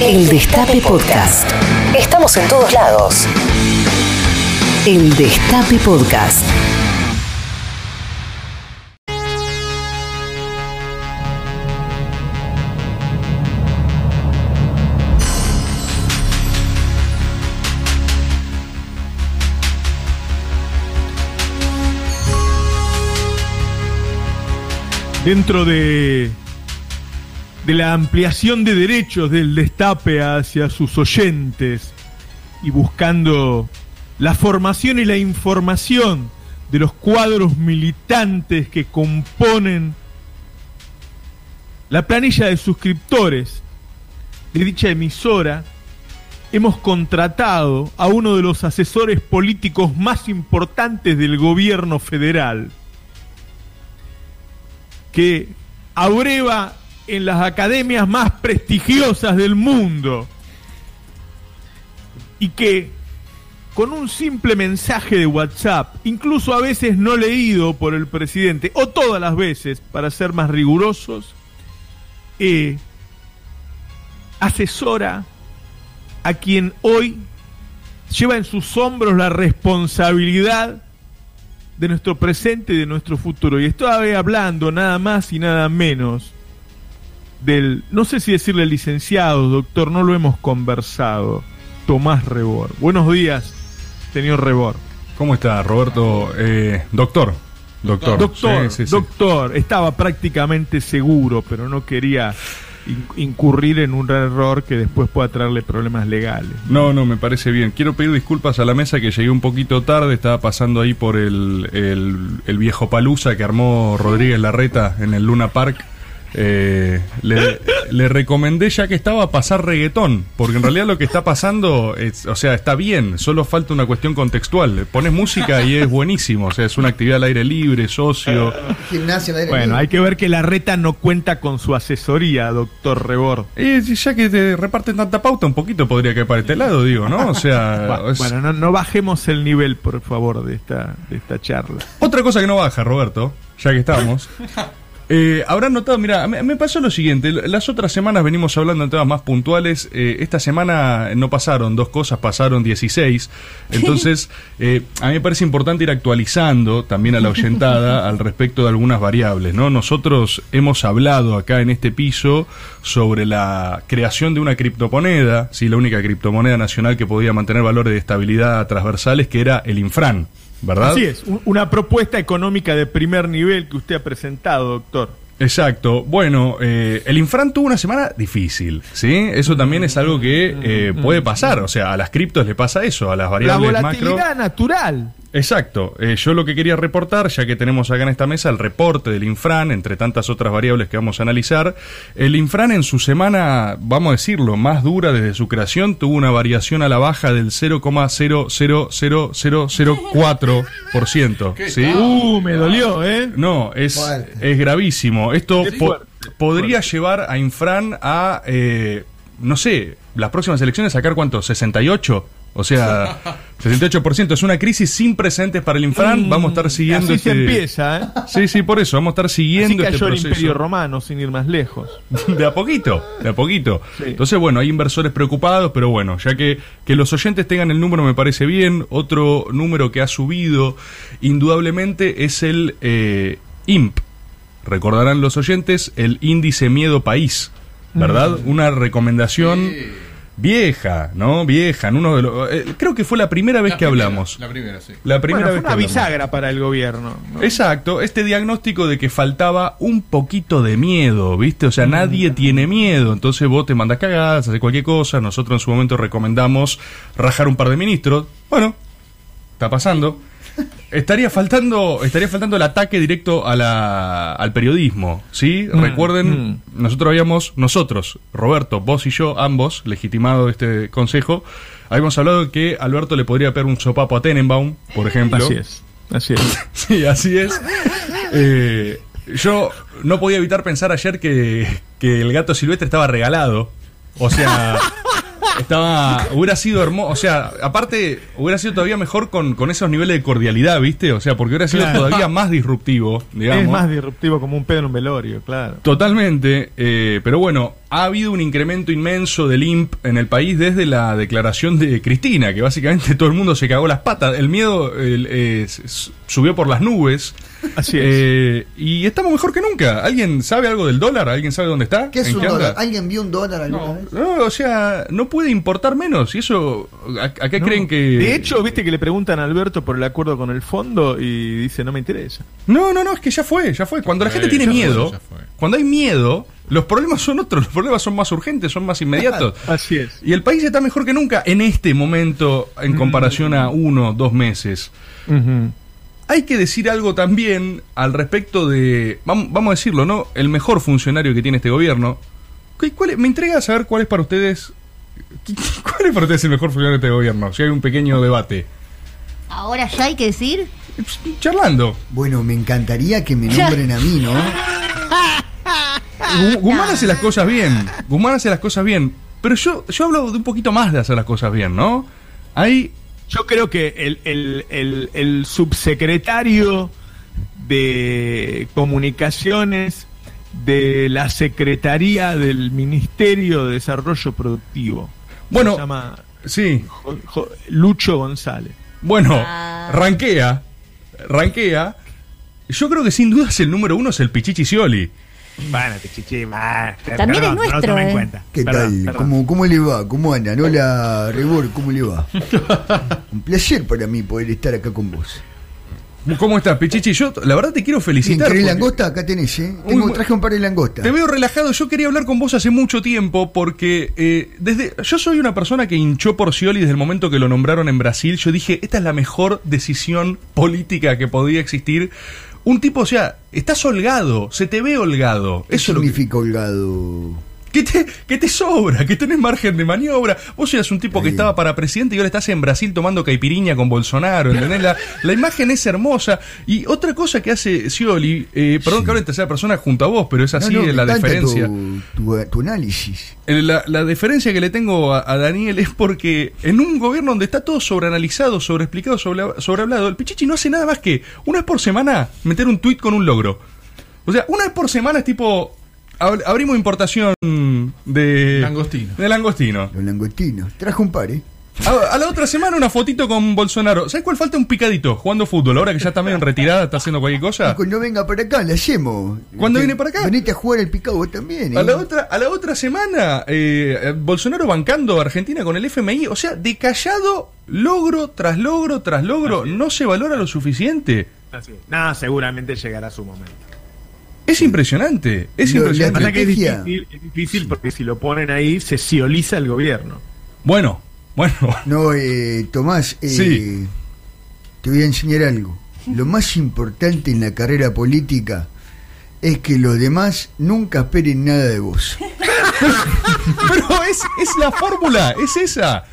El Destape Podcast. Estamos en todos lados. El Destape Podcast. dentro de, de la ampliación de derechos del destape hacia sus oyentes y buscando la formación y la información de los cuadros militantes que componen la planilla de suscriptores de dicha emisora, hemos contratado a uno de los asesores políticos más importantes del gobierno federal, que abreva en las academias más prestigiosas del mundo y que con un simple mensaje de WhatsApp, incluso a veces no leído por el presidente, o todas las veces, para ser más rigurosos, eh, asesora a quien hoy lleva en sus hombros la responsabilidad de nuestro presente y de nuestro futuro. Y estoy hablando nada más y nada menos del, no sé si decirle licenciado, doctor, no lo hemos conversado, Tomás Rebor. Buenos días, señor Rebor. ¿Cómo está, Roberto? Eh, doctor. Doctor. Doctor, doctor, estaba prácticamente seguro, pero no quería incurrir en un error que después pueda traerle problemas legales. No, no, me parece bien. Quiero pedir disculpas a la mesa que llegué un poquito tarde, estaba pasando ahí por el, el viejo Palusa que armó Rodríguez Larreta en el Luna Park eh, le, recomendé ya que estaba pasar reggaetón, porque en realidad lo que está pasando, es, o sea, está bien, solo falta una cuestión contextual. Pones música y es buenísimo, o sea, es una actividad al aire libre, socio. Gimnasio al aire bueno, hay que ver que la reta no cuenta con su asesoría, doctor Rebor. Y ya que te reparten tanta pauta, un poquito podría caer para este lado, digo, ¿no? O sea. bueno, no, no, bajemos el nivel, por favor, de esta, de esta charla. Otra cosa que no baja, Roberto, ya que estamos. Eh, habrán notado, mira, me, pasó lo siguiente, las otras semanas venimos hablando de temas más puntuales, eh, esta semana no pasaron dos cosas, pasaron 16, entonces eh, a mí me parece importante ir actualizando también a la oyentada al respecto de algunas variables, ¿no? Nosotros hemos hablado acá en este piso sobre la creación de una criptomoneda, sí, la única criptomoneda nacional que podía mantener valores de estabilidad transversales, que era el Infran. ¿Verdad? Así es, una propuesta económica de primer nivel que usted ha presentado, doctor. Exacto. Bueno, eh, el Infran tuvo una semana difícil, ¿sí? Eso también es algo que eh, puede pasar. O sea, a las criptos le pasa eso, a las variables La volatilidad natural. Exacto. Eh, yo lo que quería reportar, ya que tenemos acá en esta mesa el reporte del Infran, entre tantas otras variables que vamos a analizar, el Infran en su semana, vamos a decirlo, más dura desde su creación, tuvo una variación a la baja del 0,00004%. ¿sí? Uh, me dolió, ¿eh? No, es, es gravísimo. Esto podría llevar a Infran a, eh, no sé, las próximas elecciones sacar cuánto, 68 o sea, 68% es una crisis sin precedentes para el Infran. Mm, vamos a estar siguiendo. Así se este- empieza, ¿eh? Sí, sí, por eso. Vamos a estar siguiendo Así cayó este el Imperio Romano, sin ir más lejos. de a poquito, de a poquito. Entonces, bueno, hay inversores preocupados, pero bueno, ya que, que los oyentes tengan el número me parece bien. Otro número que ha subido, indudablemente, es el eh, IMP. Recordarán los oyentes el índice Miedo País, ¿verdad? Mm. Una recomendación vieja, ¿no? Vieja, en uno de los, eh, creo que fue la primera vez que hablamos. La primera, sí. La primera vez una bisagra para el gobierno. Exacto, este diagnóstico de que faltaba un poquito de miedo, ¿viste? O sea, mm. nadie tiene miedo, entonces vos te mandas cagadas, haces cualquier cosa, nosotros en su momento recomendamos rajar un par de ministros. Bueno, está pasando. Estaría faltando, estaría faltando el ataque directo a la, al periodismo, ¿sí? Mm, Recuerden, mm. nosotros habíamos, nosotros, Roberto, vos y yo, ambos, legitimado este consejo, habíamos hablado que Alberto le podría pegar un sopapo a Tenenbaum, por ejemplo. Así es, así es. sí, así es. Eh, yo no podía evitar pensar ayer que, que el gato silvestre estaba regalado. O sea, Estaba, hubiera sido hermoso, o sea, aparte, hubiera sido todavía mejor con, con esos niveles de cordialidad, ¿viste? O sea, porque hubiera sido Claro. todavía más disruptivo, digamos. Es más disruptivo como un pedo en un velorio, claro. Totalmente, eh, pero bueno, ha habido un incremento inmenso del IMP en el país desde la declaración de Cristina, que básicamente todo el mundo se cagó las patas, el miedo el, eh, subió por las nubes. Así es. Eh, y estamos mejor que nunca. ¿Alguien sabe algo del dólar? ¿Alguien sabe dónde está? ¿Qué es ¿En un dólar? ¿Alguien vio un dólar alguna vez? No, o sea, no puede importar menos. ¿Y eso a, a qué No. creen que.? De hecho, viste que le preguntan a Alberto por el acuerdo con el fondo y dice, no me interesa. No, no, no, es que ya fue, ya fue. Cuando la gente tiene ya fue, miedo, ya fue. cuando hay miedo, los problemas son otros. Los problemas son más urgentes, son más inmediatos. Así es. Y el país está mejor que nunca en este momento en comparación a uno, dos meses. Hay que decir algo también al respecto de, vamos, vamos a decirlo, ¿no? El mejor funcionario que tiene este gobierno. ¿Qué- cuál es- me intriga saber cuál es para ustedes, cuál es para ustedes el mejor funcionario de este gobierno. Si hay un pequeño debate. Ahora ya hay que decir. Charlando. Bueno, me encantaría que me nombren a mí, ¿no? Gu- Guzmán hace las cosas bien. Guzmán hace las cosas bien. Pero yo, yo hablo de un poquito más de hacer las cosas bien, ¿no? Hay Yo creo que el, el- el- el subsecretario de Comunicaciones de la Secretaría del Ministerio de Desarrollo Productivo. Bueno. Se llama Sí, Jo- Jo- Lucho González. bueno, Ah. ranquea, ranquea. Yo creo que sin dudas el número uno es el Pichichi Scioli. Bueno, te chichi, va, También es no lo nuestro, en eh. cuenta. ¿Qué Perdón, tal? perdón. ¿Cómo, ¿Cómo le va? ¿Cómo andan? Hola, Rebor, ¿cómo le va? Un placer para mí poder estar acá con vos. ¿Cómo estás, Pichichi? Yo, la verdad, te quiero felicitar. ¿Querés porque langosta? Acá tenés, ¿eh? Tengo, Uy, traje un par de langostas. Te veo relajado. Yo quería hablar con vos hace mucho tiempo porque eh, desde yo soy una persona que hinchó por Scioli desde el momento que lo nombraron en Brasil. Yo dije, esta es la mejor decisión política que podía existir. Un tipo, o sea, estás holgado, se te ve holgado. ¿Qué Eso es lo que- significa holgado? ¿Qué te, qué te sobra? Que tenés margen de maniobra. Vos eras un tipo que estaba para presidente y ahora estás en Brasil tomando caipiriña con Bolsonaro, ¿entendés? La, la imagen es hermosa. Y otra cosa que hace Scioli, eh, perdón Sí. que hable en tercera persona junto a vos, pero es así No, no, me la diferencia. Tu, tu- tu análisis. Eh, La, la diferencia que le tengo a, a Daniel es porque en un gobierno donde está todo sobreanalizado, sobreexplicado, sobre, sobrehablado, el Pichichi no hace nada más que una vez por semana meter un tuit con un logro. O sea, una vez por semana es tipo, abrimos importación de... Langostino. De langostino. Los langostinos. Traje un par, ¿eh? A, a la otra semana una fotito con Bolsonaro. ¿Sabes cuál falta? Un picadito, jugando fútbol. Ahora que ya está medio en retirada, está haciendo cualquier cosa. Y cuando venga para acá, le hacemos. ¿Cuándo Te- viene para acá? Venite a jugar el picado vos también, ¿eh? A la otra, a la otra semana, eh, eh, Bolsonaro bancando a Argentina con el FMI. O sea, de callado, logro tras logro tras logro, no se valora lo suficiente. Así es. No, seguramente llegará su momento. Es impresionante, es Lo- impresionante. Que es difícil, es difícil porque si lo ponen ahí se cioliza el gobierno. Bueno, bueno. No, eh, Tomás, eh, Sí. te voy a enseñar algo. Lo más importante en la carrera política es que los demás nunca esperen nada de vos. Pero es, es la fórmula, es esa.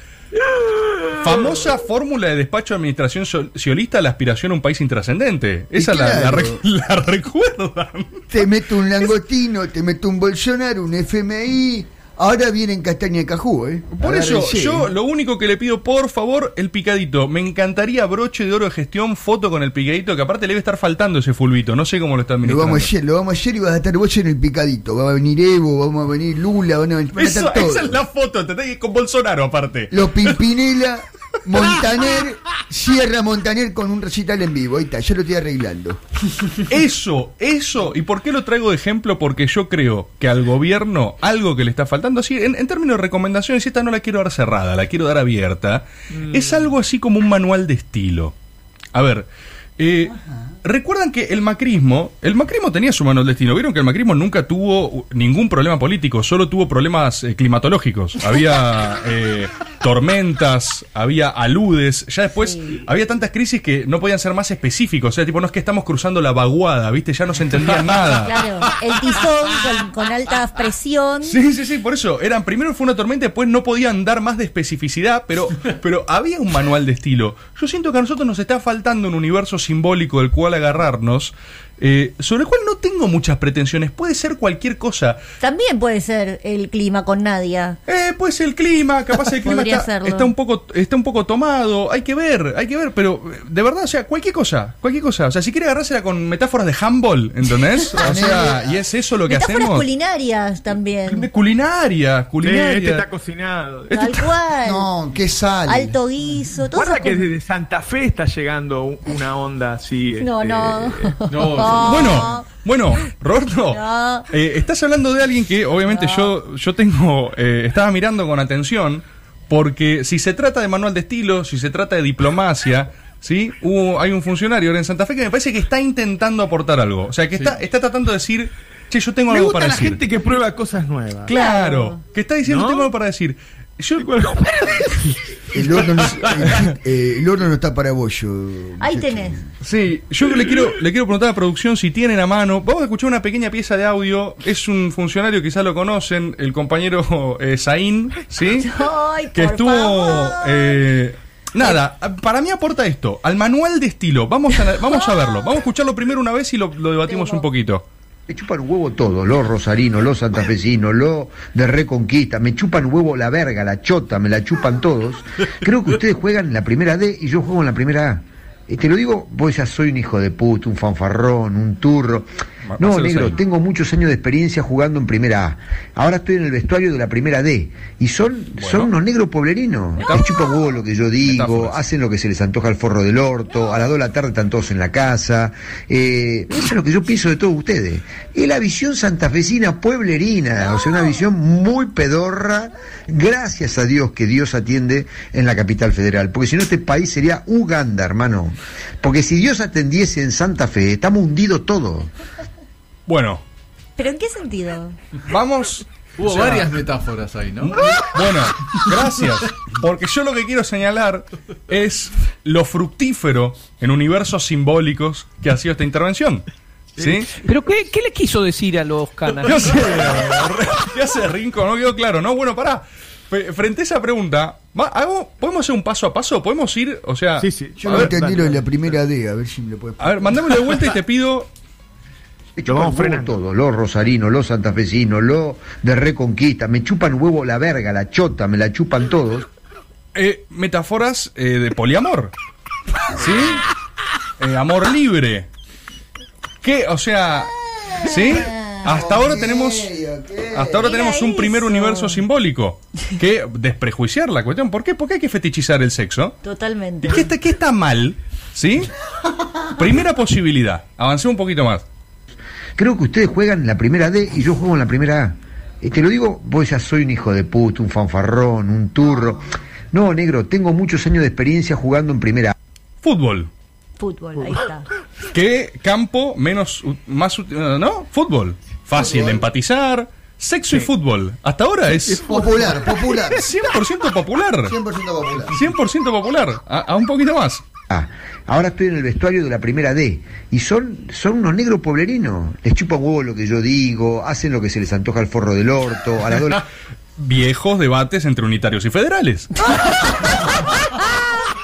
Famosa fórmula de despacho de administración ciolista, la aspiración a un país intrascendente. Esa la, la, claro. rec- la recuerdan. Te meto un langostino, te meto un Bolsonaro, un FMI. Ahora vienen castaña de cajú, ¿eh? Por eso, yo lo único que le pido, por favor, el picadito. Me encantaría broche de oro de gestión, foto con el picadito, que aparte le debe estar faltando ese fulbito. No sé cómo lo está Lo administrando. vamos a hacer, lo vamos a hacer y vas a estar vos en el picadito. Va a venir Evo, vamos a venir Lula, van a, van a Eso- estar todos. esa es la foto, ¿entendés? Con Bolsonaro aparte. Los Pimpinela, Montaner, Sierra Montaner con un recital en vivo. Ahí está, ya lo estoy arreglando. Eso, eso. ¿Y por qué lo traigo de ejemplo? Porque yo creo que al gobierno algo que le está faltando, así, en, en términos de recomendaciones, y esta no la quiero dar cerrada, la quiero dar abierta, es algo así como un manual de estilo. A ver, eh, recuerdan que el macrismo, el macrismo tenía su manual de estilo. Vieron que el macrismo nunca tuvo ningún problema político, solo tuvo problemas eh, climatológicos. Había eh, tormentas, había aludes, ya después Sí. había tantas crisis que no podían ser más específicos. O sea, tipo, no es que estamos cruzando la vaguada, ¿viste? Ya no se entendía nada. Claro, el tizón con, con alta presión. Sí, sí, sí, por eso. Eran, primero fue una tormenta, después no podían dar más de especificidad, pero, pero había un manual de estilo. Yo siento que a nosotros nos está faltando un universo simbólico del cual agarrarnos. Eh, sobre el cual no tengo muchas pretensiones. Puede ser cualquier cosa. También puede ser el clima con Nadia. Eh, puede ser el clima, capaz el clima está, un poco está un poco tomado, hay que ver, hay que ver, pero eh, de verdad, o sea, cualquier cosa, cualquier cosa, o sea, si quiere agarrársela con metáforas de handball, ¿entendés? O sea, y es eso lo que Metáforas hacemos. culinarias también. De culinaria, Sí, culinaria. este está cocinado. Tal cual. No, qué sal. Alto guiso. todo Guarda que desde Santa Fe está llegando un- una onda así. No, este, no. No, bueno, bueno, Roberto, No. eh, estás hablando de alguien que obviamente yo, yo tengo, eh, estaba mirando con atención, porque si se trata de manual de estilo, si se trata de diplomacia, ¿sí? Hubo, hay un funcionario ahora en Santa Fe que me parece que está intentando aportar algo. O sea, que está, está tratando de decir, che, yo tengo Me algo gusta para la decir. gente que prueba cosas nuevas. Claro, Claro. que está diciendo, ¿No? tengo algo para decir. Yo, El horno, no, el, eh, el horno no está para bollo. Ahí tenés. Sí, yo le quiero, le quiero preguntar a la producción si tienen a mano. Vamos a escuchar una pequeña pieza de audio. Es un funcionario, quizás lo conocen, el compañero eh, Zain, ¿sí? Ay, que por estuvo. favor. eh, nada, para mí aporta esto: al manual de estilo. Vamos a, vamos a verlo. Vamos a escucharlo primero una vez y lo, lo debatimos un poquito. Me chupan un huevo todo, los rosarinos, los santafesinos, los de Reconquista, me chupan huevo la verga, la chota, me la chupan todos. Creo que ustedes juegan en la primera D y yo juego en la primera A. Y te lo digo, vos ya soy un hijo de puta, un fanfarrón, un turro. No, negro, tengo muchos años de experiencia jugando en primera A. Ahora estoy en el vestuario de la primera D. Y son, son unos negros pueblerinos. Les chupan huevo lo que yo digo, Metáforas. hacen lo que se les antoja al forro del orto, a las 2 de la tarde están todos en la casa. Eh, eso es lo que yo pienso de todos ustedes. Es la visión santafesina pueblerina, o sea, una visión muy pedorra. Gracias a Dios que Dios atiende en la capital federal, porque si no este país sería Uganda, hermano. Porque si Dios atendiese en Santa Fe, estamos hundidos todos. Bueno, ¿Pero en qué sentido? vamos. Hubo o sea, varias metáforas ahí, ¿no? Bueno, gracias. Porque yo lo que quiero señalar es lo fructífero en universos simbólicos que ha sido esta intervención. ¿Sí? ¿Pero qué, qué le quiso decir a los canas? ¿Qué hace, ¿Qué hace Rinco? No quedó claro, ¿no? Bueno, pará. Frente a esa pregunta, va, hago- ¿podemos hacer un paso a paso? ¿Podemos ir? O sea, Sí, sí. Yo no entendí lo de la primera D, a ver si me lo puedes a ver, mandámelo de vuelta y te pido. Me Lo chupan vamos huevo frenando. todo, los rosarinos, los santafesinos, los de Reconquista, me chupan huevo la verga, la chota, me la chupan todos. eh, metáforas eh, de poliamor. ¿Sí? Eh, amor libre. ¿Qué? O sea, ¿sí? Hasta ahora tenemos hasta ahora tenemos un primer universo simbólico que desprejuiciar la cuestión. ¿Por qué? ¿Por qué hay que fetichizar el sexo? Totalmente. ¿Y qué está, qué está mal? ¿Sí? Primera posibilidad. Avancé un poquito más. Creo que ustedes juegan en la primera D y yo juego en la primera A. Y te lo digo, vos ya soy un hijo de puta, un fanfarrón, un turro. No, negro, tengo muchos años de experiencia jugando en primera A. Fútbol. Fútbol, ahí está. ¿Qué campo menos más eh, no? Fútbol. Fácil de empatizar. Sexo y fútbol. Hasta ahora es Popular, popular. 100% popular. 100% popular. 100% popular. A, a un poquito más. A. Ahora estoy en el vestuario de la primera D. Y son, son unos negros pueblerinos. Les chupan huevo lo que yo digo, hacen lo que se les antoja al forro del orto, a las Viejos debates entre unitarios y federales.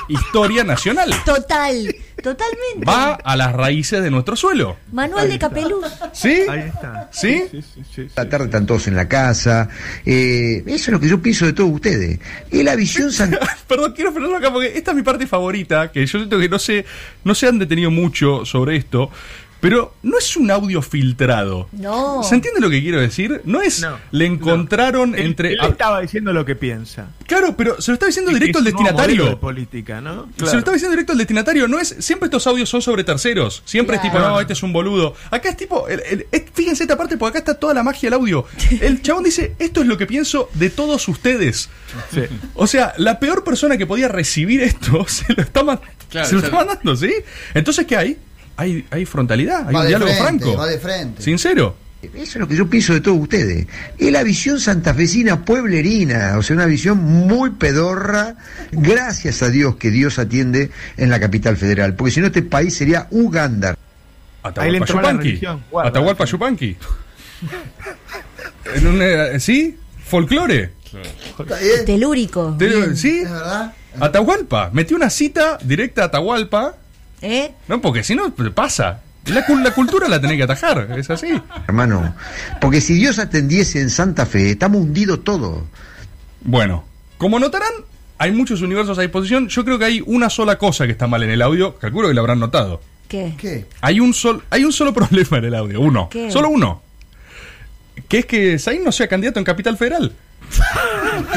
Historia nacional. Total, totalmente. Va a las raíces de nuestro suelo. Manual de Capeluz. ¿Sí? Ahí está. ¿Sí? Sí, sí, sí, sí. la tarde están todos en la casa. Eh, eso es lo que yo pienso de todos ustedes. Es la visión san- Perdón, quiero frenarlo acá porque esta es mi parte favorita, que yo siento que no se, no se han detenido mucho sobre esto, pero no es un audio filtrado. No. ¿Se entiende lo que quiero decir? No es No, le encontraron Él- entre... Él estaba diciendo lo que piensa. Claro, pero se lo está diciendo directo al destinatario. de política, ¿no? Se lo está diciendo directo al destinatario. No es, siempre estos audios son sobre terceros. Siempre es tipo, Claro. no, este es un boludo. Acá es tipo, el- el- es- fíjense esta parte porque acá está toda la magia del audio. El chabón dice, esto es lo que pienso de todos ustedes. Sí. O sea, la peor persona que podía recibir esto se lo está, ma- Claro, se lo está mandando, ¿sí? Entonces, ¿qué hay? Hay, hay frontalidad, hay Va un diálogo frente, franco. va de frente. Sincero. Eso es lo que yo pienso de todos ustedes. Es la visión santafesina pueblerina, o sea, una visión muy pedorra. Gracias a Dios que Dios atiende en la capital federal, porque si no este país sería Uganda. Atahualpa Yupanqui. Atahualpa Yupanqui. En un, eh, ¿Sí? Folclore. Telúrico. ¿Sí? ¿Es verdad? Atahualpa. Metió una cita directa a Atahualpa. ¿Eh? No, porque si no, pasa. La, cul- la cultura la tenés que atajar, es así. hermano. Porque si Dios atendiese en Santa Fe, estamos hundidos todos. Bueno, como notarán, hay muchos universos a disposición. Yo creo que hay una sola cosa que está mal en el audio. Calculo que lo habrán notado. ¿Qué? ¿Qué? Hay un, sol, hay un solo problema en el audio, uno. ¿Qué? Solo uno. Que es que Zain no sea candidato en Capital Federal.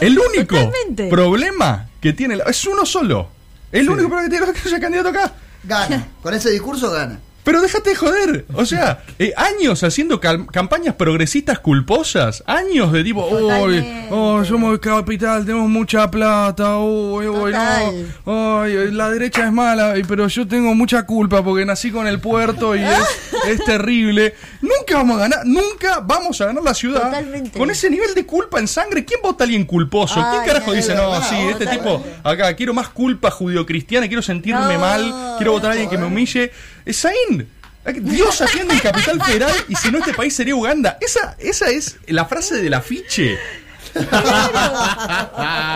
el único Totalmente. problema que tiene... la- es uno solo. El único problema que tiene que sea candidato acá. Gana. Con ese discurso gana. Pero déjate de joder. O sea, eh, años haciendo campañas progresistas culposas. Años de tipo, uy, Totalmente. oh, somos capital, tenemos mucha plata, uy, uy, Total. no. La derecha es mala, pero yo tengo mucha culpa porque nací con el puerto y es, es terrible. Nunca vamos a ganar, nunca vamos a ganar la ciudad Totalmente. con ese nivel de culpa en sangre. ¿Quién vota a alguien culposo? ¿Quién carajo dice, no, sí, este tipo acá quiero más culpa judio-cristiana, quiero sentirme No, mal, quiero votar a alguien que me humille. Es Zain. Dios atiende en Capital Federal y si no este país sería Uganda. Esa, esa es la frase del afiche.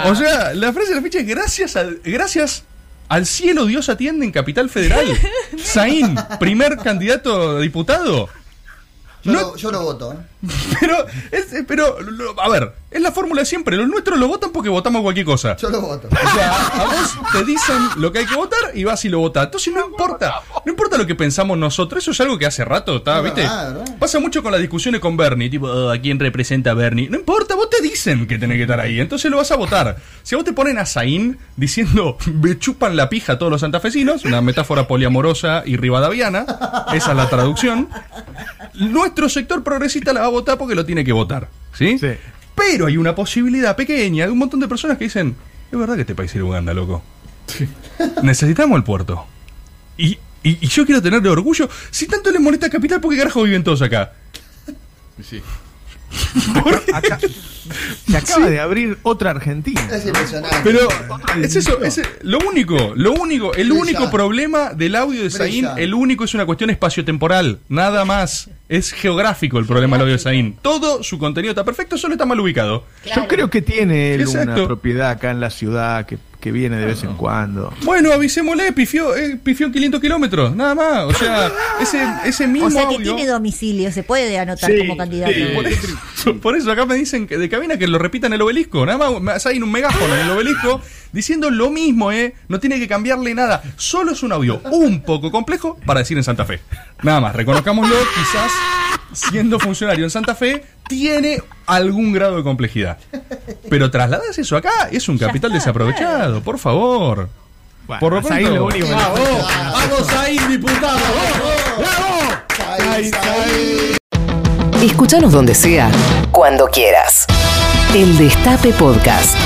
O sea, la frase del afiche es gracias al, gracias al cielo Dios atiende en Capital Federal. Zain, primer candidato a diputado. Yo, No- yo lo voto. ¿eh? Pero, es- pero, lo- a ver, es la fórmula de siempre. Los nuestros lo votan porque votamos cualquier cosa. Yo lo voto. O sea, a vos te dicen lo que hay que votar y vas y lo votás. Entonces no importa, no importa lo que pensamos nosotros, eso es algo que hace rato está, Es ¿viste? Pasa mucho con las discusiones con Bernie, tipo, "Oh, ¿a quién representa a Bernie? No importa, vos te dicen que tenés que estar ahí, entonces lo vas a votar. Si a vos te ponen a Zain diciendo, me chupan la pija a todos los santafesinos, una metáfora poliamorosa y rivadaviana, esa es la traducción, nuestro sector progresista la va a votar porque lo tiene que votar, ¿sí? Sí. Pero hay una posibilidad pequeña de un montón de personas que dicen, es verdad que este país es Uganda, loco. Necesitamos el puerto. Y, y, y yo quiero tenerle orgullo. Si tanto les molesta Capital, ¿por qué carajo viven todos acá? Acá se acaba de abrir otra Argentina. Es impresionante. Pero es eso, es lo único, lo único, el Brilla. único problema del audio de Zain, Brilla. el único es una cuestión espaciotemporal, nada más. Es geográfico el problema del audio de Zain. Todo su contenido está perfecto, solo está mal ubicado. Yo creo que tiene él una propiedad acá en la ciudad que, que viene de vez en cuando. Bueno, avisémosle, pifió, eh, pifió en 500 kilómetros, nada más. O sea, ese, ese mismo O sea que audio. tiene domicilio, se puede anotar Sí, como candidato. sí. Por eso, por eso acá me dicen que de cabina que lo repitan el obelisco. Nada más hay un megáfono en el obelisco diciendo lo mismo, ¿eh? No tiene que cambiarle nada. Solo es un audio un poco complejo para decir en Santa Fe. Nada más, reconozcámoslo, quizás siendo funcionario en Santa Fe tiene algún grado de complejidad. Pero trasladas eso acá, es un capital está, desaprovechado, por favor. Bueno, Por lo pronto- único falta. ¡Vamos ahí, diputado! Escúchanos donde sea, cuando quieras. El Destape Podcast.